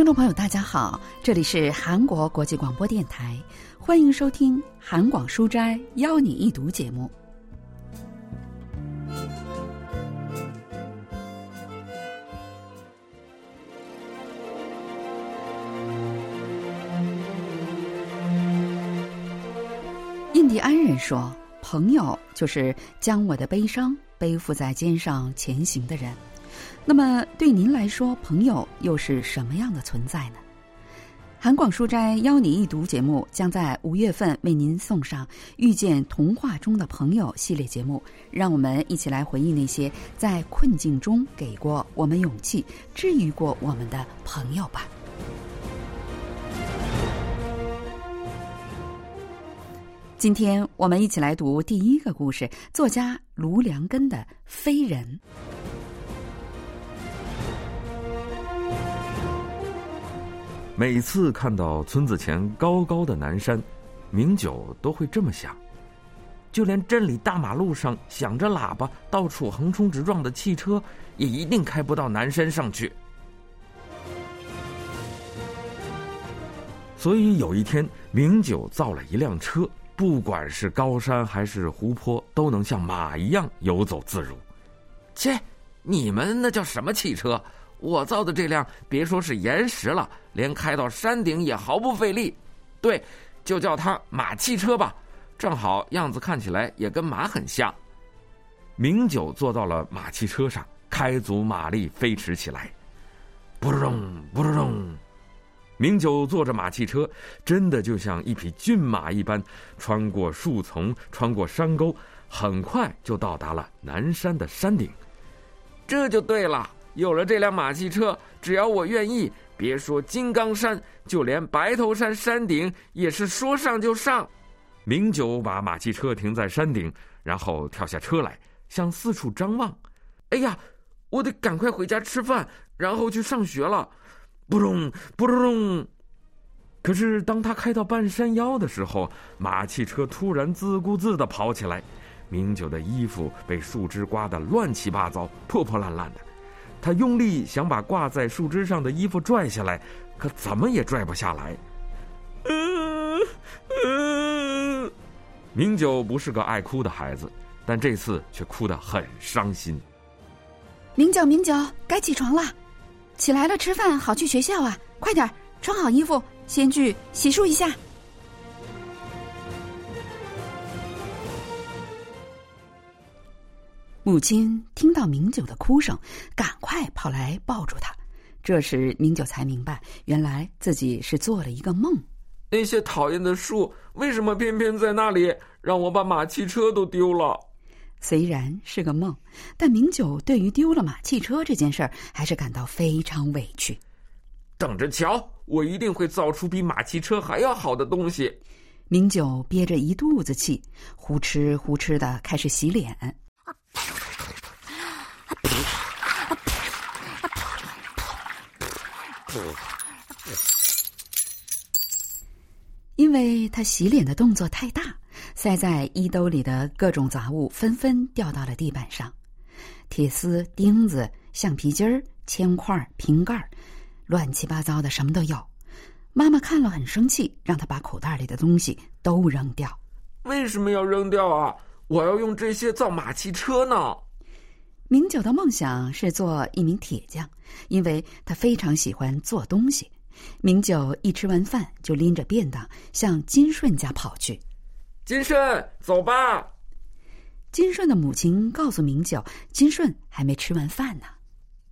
听众朋友，大家好，这里是韩国国际广播电台，欢迎收听《韩广书斋邀你一读》节目。印第安人说：“朋友就是将我的悲伤背负在肩上前行的人。”那么，对您来说，朋友又是什么样的存在呢？韩广书斋邀你一读节目将在五月份为您送上《遇见童话中的朋友》系列节目，让我们一起来回忆那些在困境中给过我们勇气、治愈过我们的朋友吧。今天我们一起来读第一个故事，作家卢良根的《飞人》。每次看到村子前高高的南山，明九都会这么想：就连镇里大马路上响着喇叭、到处横冲直撞的汽车，也一定开不到南山上去。所以有一天，明九造了一辆车，不管是高山还是湖泊，都能像马一样游走自如。切，你们那叫什么汽车？我造的这辆，别说是岩石了，连开到山顶也毫不费力。对，就叫它马汽车吧，正好样子看起来也跟马很像。明九坐到了马汽车上，开足马力飞驰起来，不隆不隆。明九坐着马汽车，真的就像一匹骏马一般，穿过树丛，穿过山沟，很快就到达了南山的山顶。这就对了。有了这辆马汽车，只要我愿意，别说金刚山，就连白头山山顶也是说上就上。明九把马汽车停在山顶，然后跳下车来，向四处张望。哎呀，我得赶快回家吃饭，然后去上学了。不隆不隆。可是当他开到半山腰的时候，马汽车突然自顾自的跑起来，明九的衣服被树枝刮得乱七八糟、破破烂烂的。他用力想把挂在树枝上的衣服拽下来，可怎么也拽不下来。明九不是个爱哭的孩子，但这次却哭得很伤心。明九，明九，该起床了，起来了，吃饭好去学校啊！快点穿好衣服，先去洗漱一下。母亲听到明九的哭声，赶快跑来抱住他。这时，明九才明白，原来自己是做了一个梦。那些讨厌的树，为什么偏偏在那里，让我把马汽车都丢了？虽然是个梦，但明九对于丢了马汽车这件事儿，还是感到非常委屈。等着瞧，我一定会造出比马汽车还要好的东西。明九憋着一肚子气，呼哧呼哧的开始洗脸。因为他洗脸的动作太大，塞在衣兜里的各种杂物纷纷掉到了地板上，铁丝、钉子、橡皮筋儿、铅块、瓶盖，乱七八糟的什么都有。妈妈看了很生气，让他把口袋里的东西都扔掉。为什么要扔掉啊？我要用这些造马汽车呢。明九的梦想是做一名铁匠，因为他非常喜欢做东西。明九一吃完饭就拎着便当向金顺家跑去。金顺，走吧。金顺的母亲告诉明九，金顺还没吃完饭呢。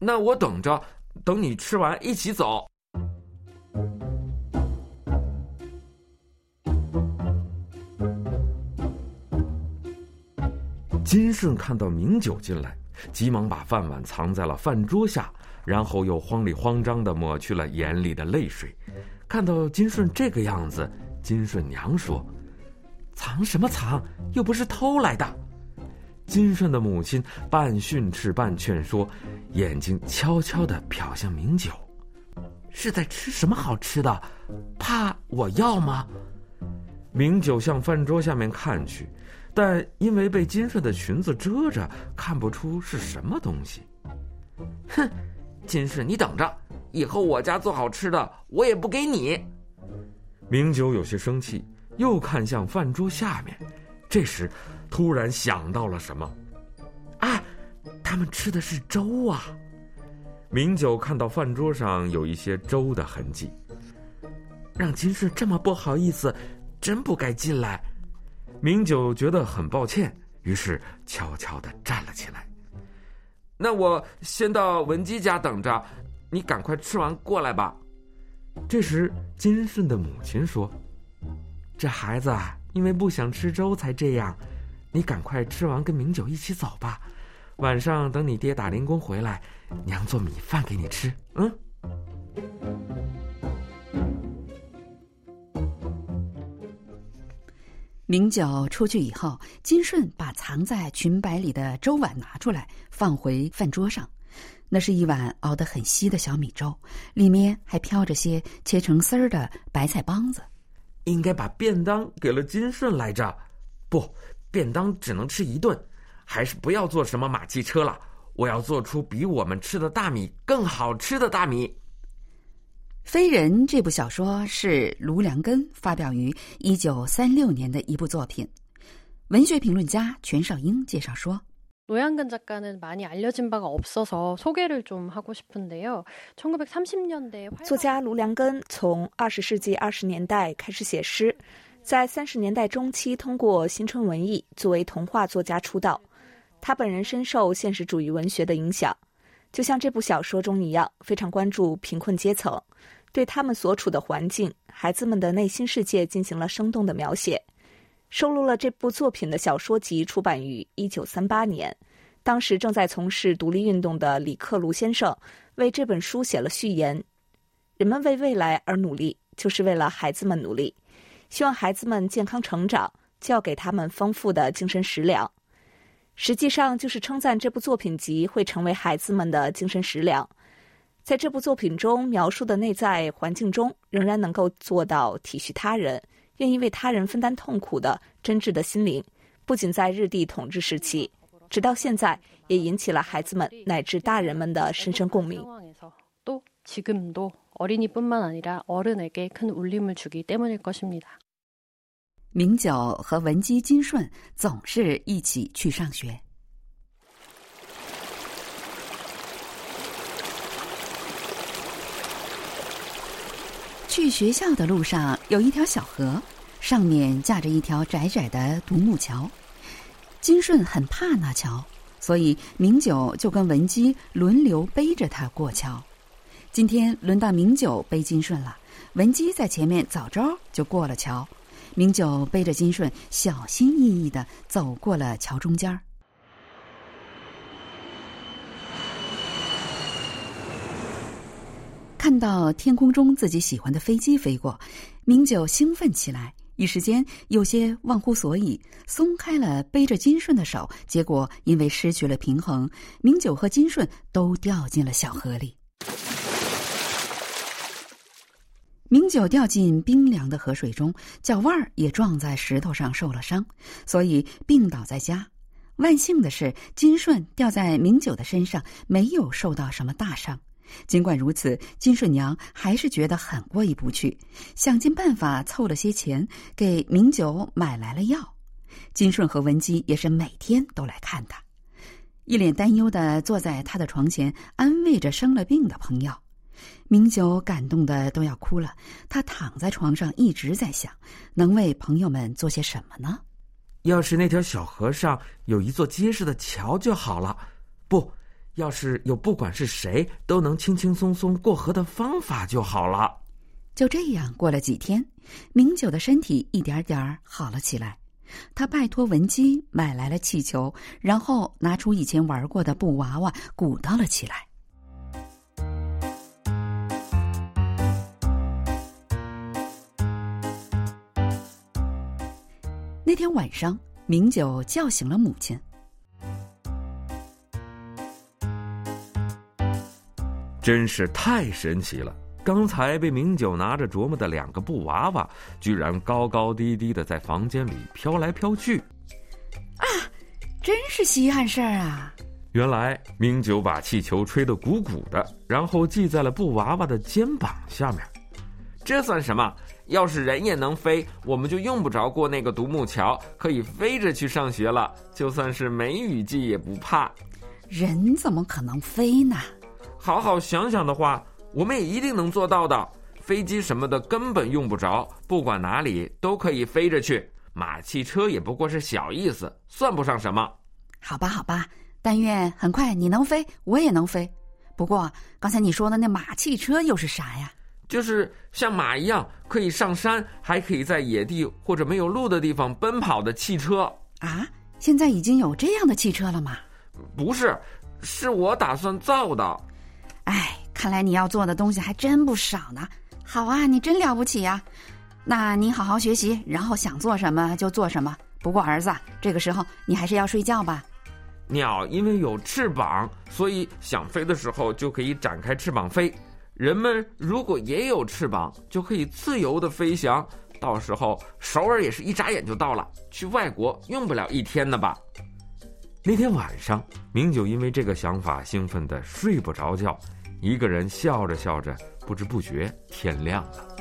那我等着，等你吃完一起走。金顺看到明九进来。急忙把饭碗藏在了饭桌下，然后又慌里慌张的抹去了眼里的泪水。看到金顺这个样子，金顺娘说：“藏什么藏？又不是偷来的。”金顺的母亲半训斥半劝说，眼睛悄悄的瞟向明九：“是在吃什么好吃的？怕我要吗？”明九向饭桌下面看去。但因为被金顺的裙子遮着，看不出是什么东西。哼，金顺，你等着，以后我家做好吃的，我也不给你。明九有些生气，又看向饭桌下面，这时突然想到了什么，啊，他们吃的是粥啊！明九看到饭桌上有一些粥的痕迹，让金顺这么不好意思，真不该进来。明九觉得很抱歉，于是悄悄的站了起来。那我先到文姬家等着，你赶快吃完过来吧。这时，金顺的母亲说：“这孩子因为不想吃粥才这样，你赶快吃完跟明九一起走吧。晚上等你爹打零工回来，娘做米饭给你吃。”嗯。明九出去以后，金顺把藏在裙摆里的粥碗拿出来，放回饭桌上。那是一碗熬得很稀的小米粥，里面还飘着些切成丝儿的白菜帮子。应该把便当给了金顺来着，不，便当只能吃一顿，还是不要做什么马汽车了。我要做出比我们吃的大米更好吃的大米。《飞人》这部小说是卢良根发表于一九三六年的一部作品。文学评论家全少英介绍说：“卢良根작가는많이알려진바가없어서소개를좀하고싶은데요1930年代作家卢良根从二十世纪二十年代开始写诗，在三十年代中期通过新春文艺作为童话作家出道。他本人深受现实主义文学的影响，就像这部小说中一样，非常关注贫困阶层。” 对他们所处的环境、孩子们的内心世界进行了生动的描写，收录了这部作品的小说集出版于一九三八年。当时正在从事独立运动的李克卢先生为这本书写了序言：“人们为未来而努力，就是为了孩子们努力。希望孩子们健康成长，就要给他们丰富的精神食粮。实际上，就是称赞这部作品集会成为孩子们的精神食粮。”在这部作品中描述的内在环境中，仍然能够做到体恤他人、愿意为他人分担痛苦的真挚的心灵，不仅在日帝统治时期，直到现在，也引起了孩子们乃至大人们的深深共鸣。지금도어린이뿐만아니라어른에게큰울림을주기때문일것입니 다. 明久和文姬金顺总是一起去上学。去学校的路上有一条小河，上面架着一条窄窄的独木桥。金顺很怕那桥，所以明九就跟文姬轮流背着他过桥。今天轮到明九背金顺了，文姬在前面早早就过了桥，明九背着金顺小心翼翼的走过了桥中间儿。看到天空中自己喜欢的飞机飞过，明九兴奋起来，一时间有些忘乎所以，松开了背着金顺的手，结果因为失去了平衡，明九和金顺都掉进了小河里。明九掉进冰凉的河水中，脚腕儿也撞在石头上受了伤，所以病倒在家。万幸的是，金顺掉在明九的身上，没有受到什么大伤。尽管如此，金顺娘还是觉得很过意不去，想尽办法凑了些钱给明九买来了药。金顺和文姬也是每天都来看他，一脸担忧的坐在他的床前，安慰着生了病的朋友。明九感动的都要哭了，他躺在床上一直在想，能为朋友们做些什么呢？要是那条小河上有一座结实的桥就好了，不。要是有不管是谁都能轻轻松松过河的方法就好了。就这样过了几天，明九的身体一点点好了起来。他拜托文姬买来了气球，然后拿出以前玩过的布娃娃，鼓捣了起来。那天晚上，明九叫醒了母亲。真是太神奇了！刚才被明九拿着琢磨的两个布娃娃，居然高高低低的在房间里飘来飘去。啊，真是稀罕事儿啊！原来明九把气球吹得鼓鼓的，然后系在了布娃娃的肩膀下面。这算什么？要是人也能飞，我们就用不着过那个独木桥，可以飞着去上学了。就算是梅雨季也不怕。人怎么可能飞呢？好好想想的话，我们也一定能做到的。飞机什么的根本用不着，不管哪里都可以飞着去。马汽车也不过是小意思，算不上什么。好吧，好吧，但愿很快你能飞，我也能飞。不过刚才你说的那马汽车又是啥呀？就是像马一样可以上山，还可以在野地或者没有路的地方奔跑的汽车啊！现在已经有这样的汽车了吗？不是，是我打算造的。哎，看来你要做的东西还真不少呢。好啊，你真了不起呀！那你好好学习，然后想做什么就做什么。不过儿子，这个时候你还是要睡觉吧。鸟因为有翅膀，所以想飞的时候就可以展开翅膀飞。人们如果也有翅膀，就可以自由的飞翔。到时候首尔也是一眨眼就到了，去外国用不了一天的吧？那天晚上，明九因为这个想法兴奋的睡不着觉，一个人笑着笑着，不知不觉天亮了。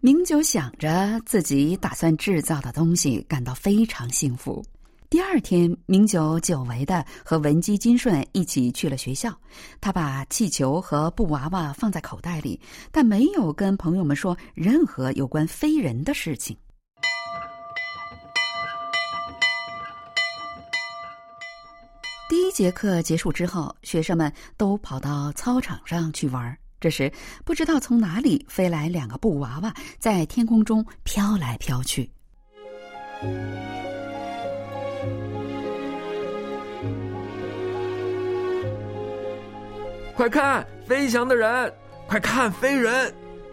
明九想着自己打算制造的东西，感到非常幸福。第二天，明九久违的和文姬、金顺一起去了学校。他把气球和布娃娃放在口袋里，但没有跟朋友们说任何有关飞人的事情。第一节课结束之后，学生们都跑到操场上去玩。这时，不知道从哪里飞来两个布娃娃，在天空中飘来飘去。快看，飞翔的人！快看，飞人！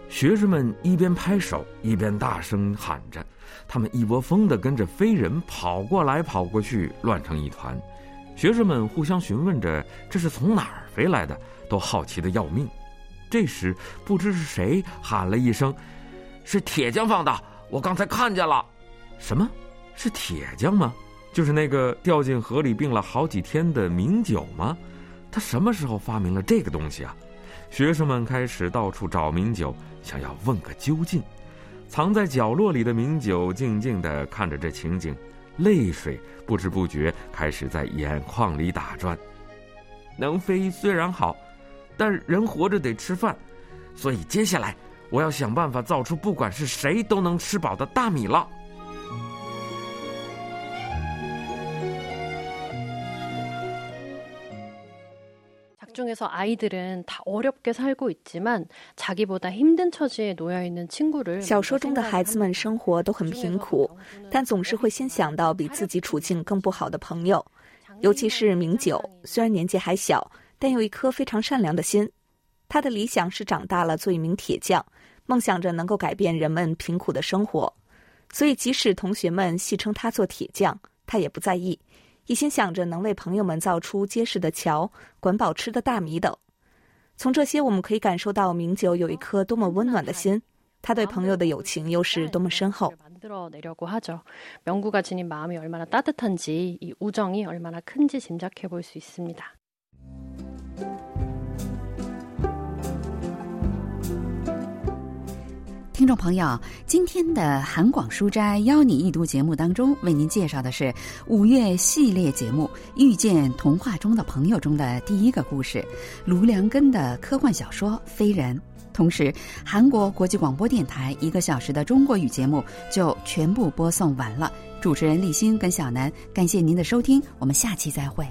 学生们一边拍手，一边大声喊着。他们一窝蜂的跟着飞人跑过来跑过去，乱成一团。学生们互相询问着这是从哪儿飞来的，都好奇的要命。这时，不知是谁喊了一声：“是铁匠放的！我刚才看见了。”“什么？是铁匠吗？就是那个掉进河里病了好几天的名酒吗？他什么时候发明了这个东西啊？”学生们开始到处找名酒，想要问个究竟。藏在角落里的名酒静静的看着这情景，泪水不知不觉开始在眼眶里打转。能飞虽然好。但人活着得吃饭，所以接下来我要想办法造出不管是谁都能吃饱的大米了。중에서아이들은다어렵게살고있지만자기보다힘든처지에놓여있는친구를小说中的孩子们生活都很贫苦，但总是会先想到比自己处境更不好的朋友，尤其是明九，虽然年纪还小。但有一颗非常善良的心，他的理想是长大了做一名铁匠，梦想着能够改变人们贫苦的生活。所以，即使同学们戏称他做铁匠，他也不在意， 一心想着能为朋友们造出结实的桥、管饱吃的大米等。从这些，我们可以感受到明九有一颗多么温暖的心，他对朋友的友情又是多么深厚。听众朋友，今天的韩广书斋邀你一读节目当中，为您介绍的是五月系列节目《遇见童话中的朋友》中的第一个故事——卢良根的科幻小说《飞人》。同时，韩国国际广播电台一个小时的中国语节目就全部播送完了。主持人立新跟小南，感谢您的收听，我们下期再会。